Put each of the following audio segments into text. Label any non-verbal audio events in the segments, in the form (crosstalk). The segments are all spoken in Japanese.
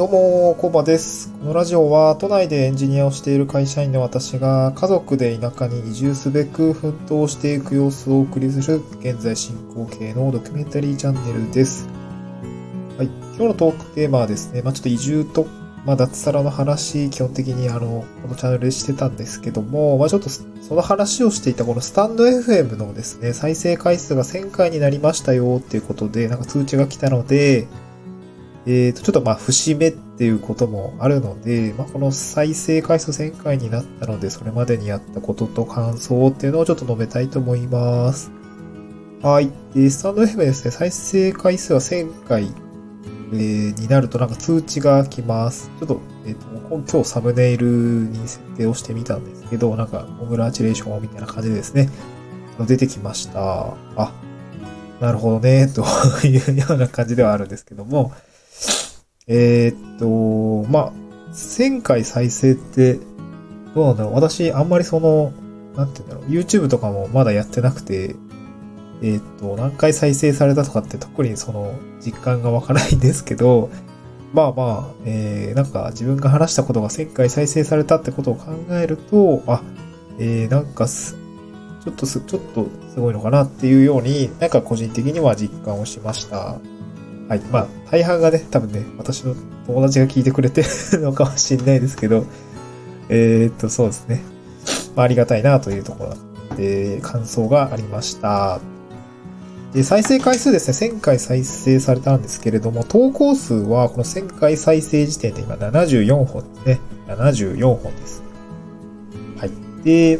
どうも、コバです。このラジオは都内でエンジニアをしている会社員の私が家族で田舎に移住すべく奮闘していく様子をお送りする現在進行形のドキュメンタリーチャンネルです。はい、今日のトークテーマはですね、まあ、ちょっと移住と、まあ、脱サラの話、基本的にあの、このチャンネルでしてたんですけども、まあ、ちょっとその話をしていたこのスタンド FM のですね、再生回数が1000回になりましたよっていうことで、なんか通知が来たので、えっ、と、ちょっとまあ、節目っていうこともあるので、まあ、この再生回数1000回になったので、それまでにやったことと感想っていうのをちょっと述べたいと思います。はい。で、スタンド FM ですね、再生回数は1000回、えーになるとなんか通知が来ます。ちょっと、えっ、と、今日サムネイルに設定をしてみたんですけど、なんか、コングラチュレーションみたいな感じでですね、出てきました。あ、なるほどね、というような感じではあるんですけども、えーっと、まあ、1000回再生って、どうなんだろう私、あんまりその、なんて言うんだろう、YouTube とかもまだやってなくて、えーっと、何回再生されたとかって特にその、実感がわからないんですけど、まあまあ、えー、なんか自分が話したことが1000回再生されたってことを考えると、あ、えー、なんかす、ちょっとす、ちょっとすごいのかなっていうように、なんか個人的には実感をしました。はい。まあ、大半がね、多分ね、私の友達が聞いてくれてる (laughs) のかもしれないですけど、えー、っと、そうですね。まあ、ありがたいなというところで、感想がありました。で、再生回数ですね、1000回再生されたんですけれども、投稿数はこの1000回再生時点で今74本ですね。74本です。はい。で、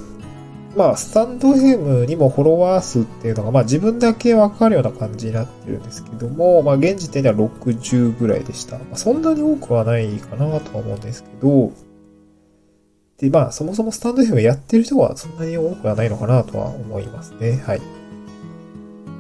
まあ、スタンド FM にもフォロワー数っていうのが、まあ自分だけわかるような感じになってるんですけども、まあ現時点では60ぐらいでした。まあ、そんなに多くはないかなとは思うんですけど、で、まあそもそもスタンド FM やってる人はそんなに多くはないのかなとは思いますね。はい。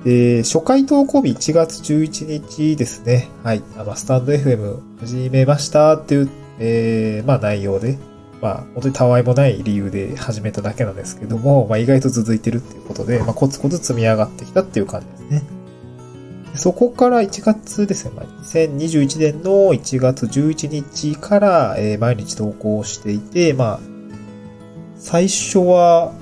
で、初回投稿日1月11日ですね。はい。あの、スタンド FM 始めましたっていう、えー、まあ内容で、まあ、本当にたわいもない理由で始めただけなんですけども、まあ、意外と続いてるっていうことで、まあ、コツコツ積み上がってきたっていう感じですね。そこから1月ですね、まあ、2021年の1月11日から、えー毎日投稿していて、まあ、最初は、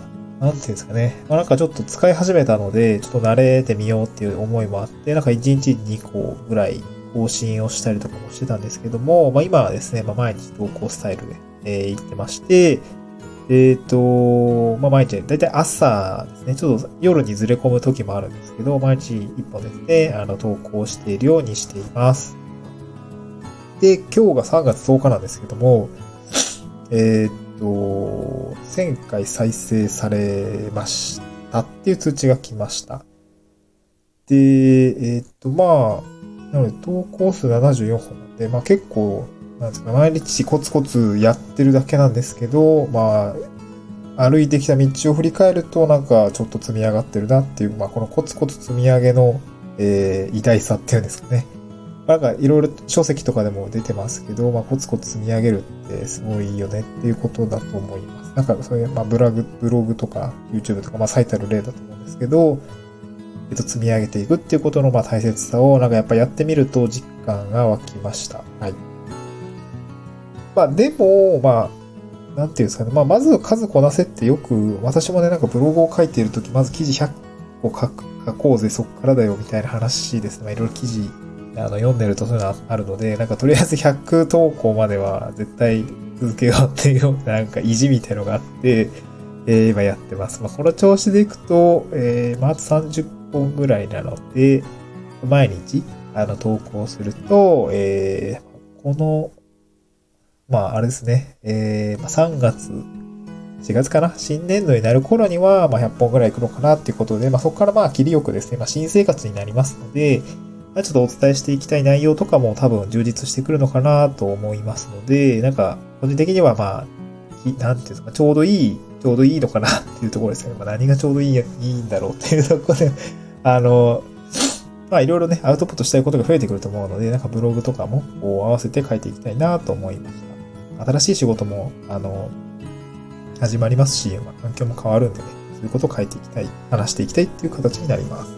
なんていうんですかね、まあ、なんかちょっと使い始めたので、ちょっと慣れてみようっていう思いもあって、なんか1日2個ぐらい更新をしたりとかもしてたんですけども、まあ、今はですね、まあ、毎日投稿スタイルで、えー、行ってまして、えっ、と、まあ、毎日、だいたい朝ですね、ちょっと夜にずれ込む時もあるんですけど、毎日一本ですね、あの、投稿しているようにしています。で、今日が3月10日なんですけども、えっ、と、1000回再生されましたっていう通知が来ました。で、えっ、と、まあ、なので投稿数74本なんで、まあ結構、なんですか、毎日コツコツやってるだけなんですけど、まあ、歩いてきた道を振り返ると、なんかちょっと積み上がってるなっていう、まあこのコツコツ積み上げの、えー、偉大さっていうんですかね。なんかいろいろ書籍とかでも出てますけど、まあコツコツ積み上げるってすごいいいよねっていうことだと思います。なんかそういう、まあブログ、ブログとか YouTube とか、まあ最たる例だと思うんですけど、えっと、積み上げていくっていうことのまあ大切さをなんかやっぱやってみると実感が湧きました。はい。まあでも、まあ、なんていうんですかね。まあまず数こなせってよく、私もね、なんかブログを書いているとき、まず記事100個書く書こうぜ、そっからだよ、みたいな話ですね。まあいろいろ記事、あの、読んでるとそういうのあるので、なんかとりあえず100投稿までは絶対続けようっていうななんか意地みたいのがあって、えー、今やってます。まあこの調子でいくと、えー、まああと30本ぐらいなので、毎日、あの、投稿すると、えー、この、まあ、あれですね、えー、まあ、3月、4月かな？新年度になる頃には、まあ、100本ぐらい行くのかなっていうことで、まあ、そこからまあ、切りよくですね、まあ、新生活になりますので、まあ、ちょっとお伝えしていきたい内容とかも多分充実してくるのかなと思いますので、なんか、個人的にはまあ、なんていうんですか、ちょうどいい、ちょうどいいのかなっていうところですね。まあ、何がちょうどいいいいんだろうっていうところで、(laughs) あの、まあいろいろね、アウトプットしたいことが増えてくると思うので、なんかブログとかもこう合わせて書いていきたいなと思いました。新しい仕事も、あの、始まりますし、まあ、環境も変わるんでね、そういうことを書いていきたい、話していきたいっていう形になります。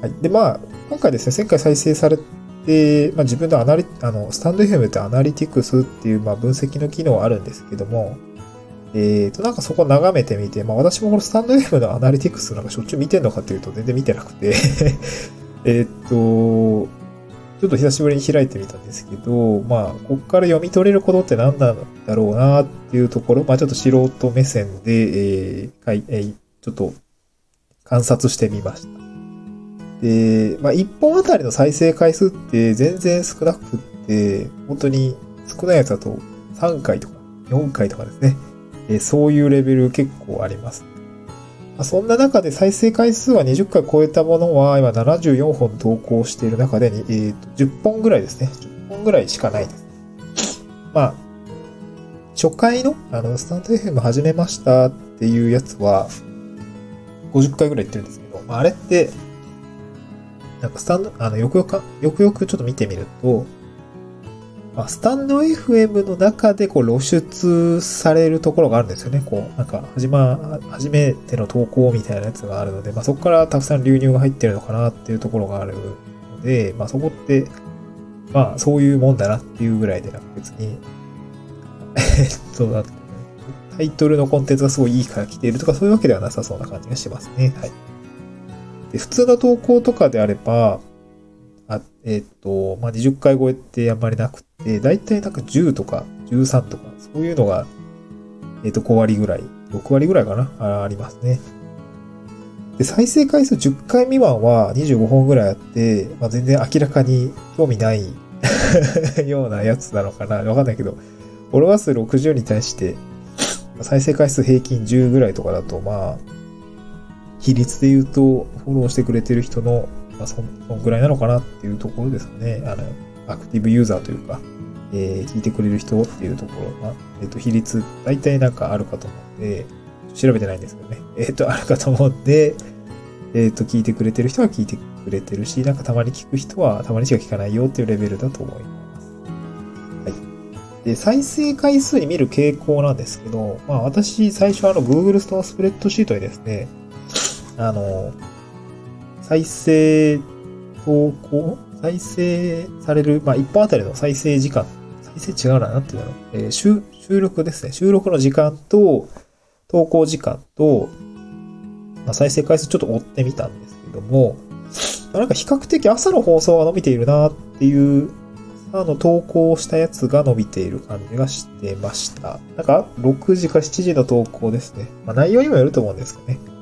はい。で、まあ、今回ですね、1000回再生されで、まあ、自分のアナリ、あの、スタンド FM ってアナリティクスっていう、まあ、分析の機能あるんですけども、えっ、ー、と、なんかそこ眺めてみて、まあ私もこのスタンド FM のアナリティクスなんかしょっちゅう見てんのかっていうと全然見てなくて (laughs) えっと、ちょっと久しぶりに開いてみたんですけど、まあ、ここから読み取れることって何なんだろうなっていうところ、まあちょっと素人目線で、えー、えー、ちょっと観察してみました。で、まあ1本あたりの再生回数って全然少なくって、本当に少ないやつだと3回とか4回とかですね。えー、そういうレベル結構あります。そんな中で再生回数は20回超えたものは今74本投稿している中で、えー、と10本ぐらいですね。10本ぐらいしかないです。まあ、初回の、あの、スタンド FM 始めましたっていうやつは、50回ぐらい言ってるんですけど、まあ、あれって、なんかスタンド、あの、よくよく、よくよくちょっと見てみると、まあ、スタンド FM の中でこう露出されるところがあるんですよね。こう、なんか、始ま、初めての投稿みたいなやつがあるので、まあ、そこからたくさん流入が入ってるのかなっていうところがあるので、まあ、そこって、まあ、そういうもんだなっていうぐらいで、なんか別に、(laughs) えっと、だタイトルのコンテンツがすごいいいから来ているとかそういうわけではなさそうな感じがしますね。はい。で、普通の投稿とかであれば、あえっ、と、まあ、20回超えてあんまりなくて、だいたいなんか10とか13とか、そういうのが、えっ、と、5割ぐらい、6割ぐらいかなあありますね。で、再生回数10回未満は25本ぐらいあって、まあ、全然明らかに興味ない (laughs) ようなやつなのかなわかんないけど、フォロワー数60に対して、再生回数平均10ぐらいとかだと、まあ、比率で言うと、フォローしてくれてる人のまあ、そんぐらいなのかなっていうところですかね。あの、アクティブユーザーというか、えー、聞いてくれる人っていうところが、えっ、ー、と、比率、大体なんかあるかと思うんで、調べてないんですけどね。えっ、ー、と、あるかと思うんで、えっ、と、聞いてくれてる人は聞いてくれてるし、なんかたまに聞く人はたまにしか聞かないよっていうレベルだと思います。はい。で、再生回数に見る傾向なんですけど、まあ私、最初あの Google ストアスプレッドシートにですね、あの、再生投稿再生される、まあ、一本あたりの再生時間。再生違うな、なんていうのえー、収収録ですね。収録の時間と、投稿時間と、まあ、再生回数ちょっと追ってみたんですけども、なんか比較的朝の放送が伸びているなっていう、あの投稿したやつが伸びている感じがしてました。なんか6時から7時の投稿ですね。まあ内容にもよると思うんですけどね。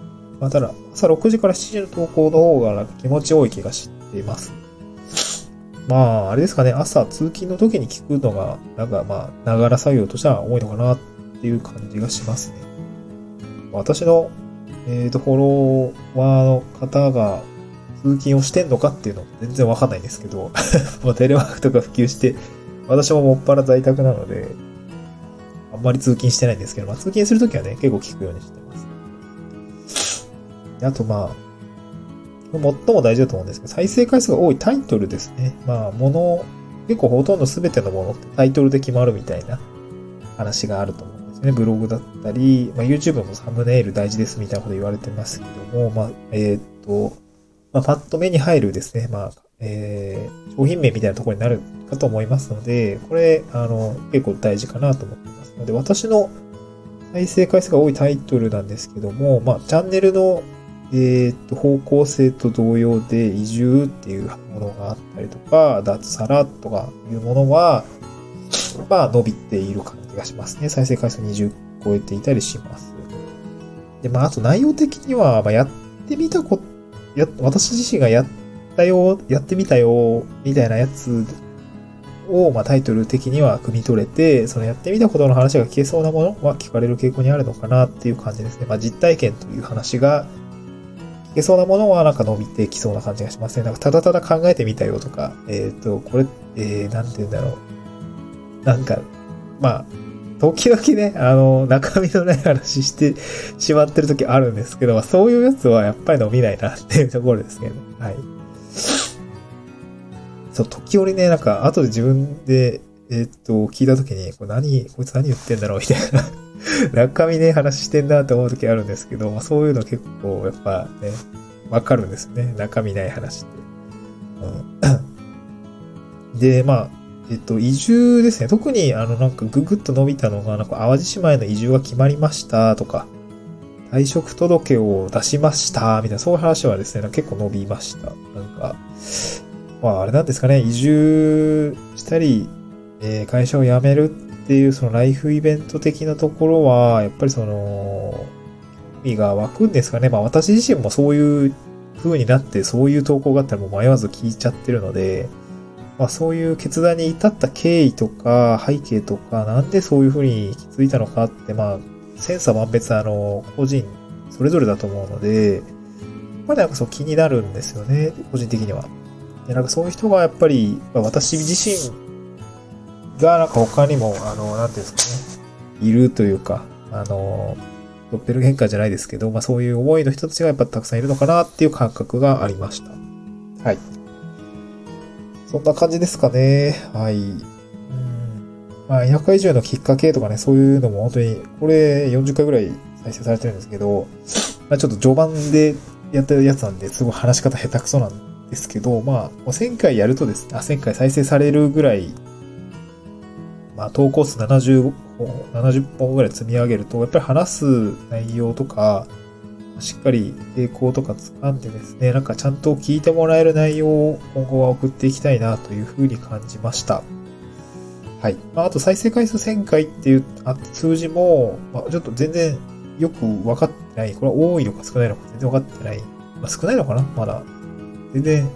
まあ、ただ、朝6時から7時の投稿の方がなんか気持ち多い気がしています。まあ、あれですかね、朝通勤の時に聞くのが、なんかまあ、ながら作業としては多いのかなっていう感じがしますね。私の、えっ、ー、と、フォロワーの方が通勤をしてんのかっていうの全然わかんないんですけど、(laughs) まあ、テレワークとか普及して、私ももっぱら在宅なので、あんまり通勤してないんですけど、まあ、通勤するときはね、結構聞くようにしてます。あとまあ、最も大事だと思うんですけど、再生回数が多いタイトルですね。まあ、もの、結構ほとんど全てのものってタイトルで決まるみたいな話があると思うんですね。ブログだったり、まあ、YouTube もサムネイル大事ですみたいなこと言われてますけども、まあ、えっ、と、まあ、パッと目に入るですね、まあ、えー、商品名みたいなところになるかと思いますので、これ、あの、結構大事かなと思ってますので、私の再生回数が多いタイトルなんですけども、まあ、チャンネルのえっ、と、方向性と同様で移住っていうものがあったりとか、脱サラとかいうものは、まあ伸びている感じがしますね。再生回数20超えていたりします。で、まああと内容的には、まあやってみたこ、や、私自身がやったよ、やってみたよ、みたいなやつを、まあタイトル的には汲み取れて、そのやってみたことの話が聞けそうなものは聞かれる傾向にあるのかなっていう感じですね。まあ実体験という話が、いけそうなものはなんか伸びてきそうな感じがしますね。なんかただただ考えてみたよとか、えっ、ー、と、これ、えー、なんて言うんだろう。なんか、まあ、時々ね、あの、中身のない話してしまってる時あるんですけど、まあ、そういうやつはやっぱり伸びないなっていうところですけど、はい。そう、時折ね、なんか、後で自分で、えっ、ー、と、聞いた時に、これ何、こいつ何言ってんだろうみたいな (laughs) 中身ね、話してんなって思う時あるんですけど、まあ、そういうの結構やっぱね、わかるんですね。中身ない話って。うん、で、まあ、えっと、移住ですね。特に、あの、なんかぐぐっと伸びたのが、なんか淡路島への移住が決まりましたとか、退職届を出しましたみたいな、そういう話はですね、結構伸びました。なんか、まあ、あれなんですかね、移住したり、えー、会社を辞めるっていう、そのライフイベント的なところは、やっぱりその、興味が湧くんですかね。まあ、私自身もそういう風になって、そういう投稿があったらもう迷わず聞いちゃってるので、まあ、そういう決断に至った経緯とか背景とか、なんでそういう風に気づいたのかって、まあ、千差万別あの、個人それぞれだと思うので、まあなんかそう気になるんですよね、個人的には。で、なんかそういう人がやっぱり、まあ、私自身がなんか他にも、あの、なんていうんですかね、いるというか、あの、ドッペル変化じゃないですけど、まあそういう思いの人たちがやっぱたくさんいるのかなっていう感覚がありました。はい。そんな感じですかね。はい。うん。まあ、田舎移住のきっかけとかね、そういうのも本当に、これ40回ぐらい再生されてるんですけど、まあちょっと序盤でやったやつなんで、すごい話し方下手くそなんですけど、まあ、1000回やるとですね、あ、1000回再生されるぐらいまあ、投稿数70本、70本ぐらい積み上げると、やっぱり話す内容とか、しっかり傾向とか掴んでですね、なんかちゃんと聞いてもらえる内容を今後は送っていきたいなというふうに感じました。はい。まあ、あと再生回数1000回っていう数字も、まあ、ちょっと全然よく分かってない。これは多いのか少ないのか全然分かってない。まあ、少ないのかなまだ。全然、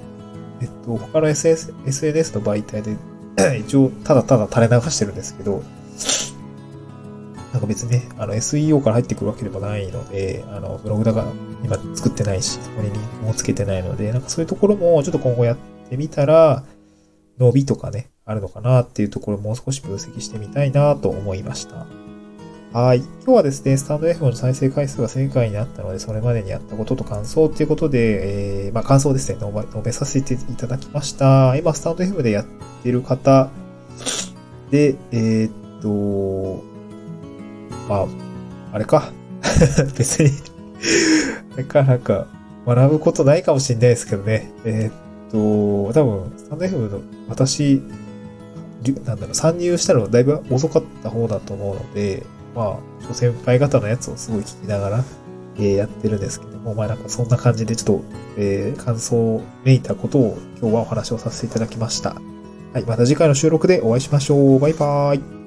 えっと、他の SS SNS の媒体で (clears throat) 一応、ただただ垂れ流してるんですけど、なんか別にね、あの SEO から入ってくるわけでもないので、あの、ブログだから今作ってないし、そこにリンクもつけてないので、なんかそういうところもちょっと今後やってみたら、伸びとかね、あるのかなっていうところもう少し分析してみたいなと思いました。はい。今日はですね、スタンド F の再生回数が1000回になったので、それまでにやったことと感想っていうことで、えー、まあ感想ですね、述べさせていただきました。今、スタンド F でやってる方で、えー、っと、まあ、あれか。(laughs) 別にあれか、なんか、学ぶことないかもしれないですけどね。えー、っと、多分、スタンド F の私、なんだろう、参入したのはだいぶ遅かった方だと思うので、まあ、先輩方のやつをすごい聞きながら、えー、やってるんですけども、まあなんかそんな感じでちょっと、えー、感想をめいたことを今日はお話をさせていただきました。はい、また次回の収録でお会いしましょう。バイバーイ。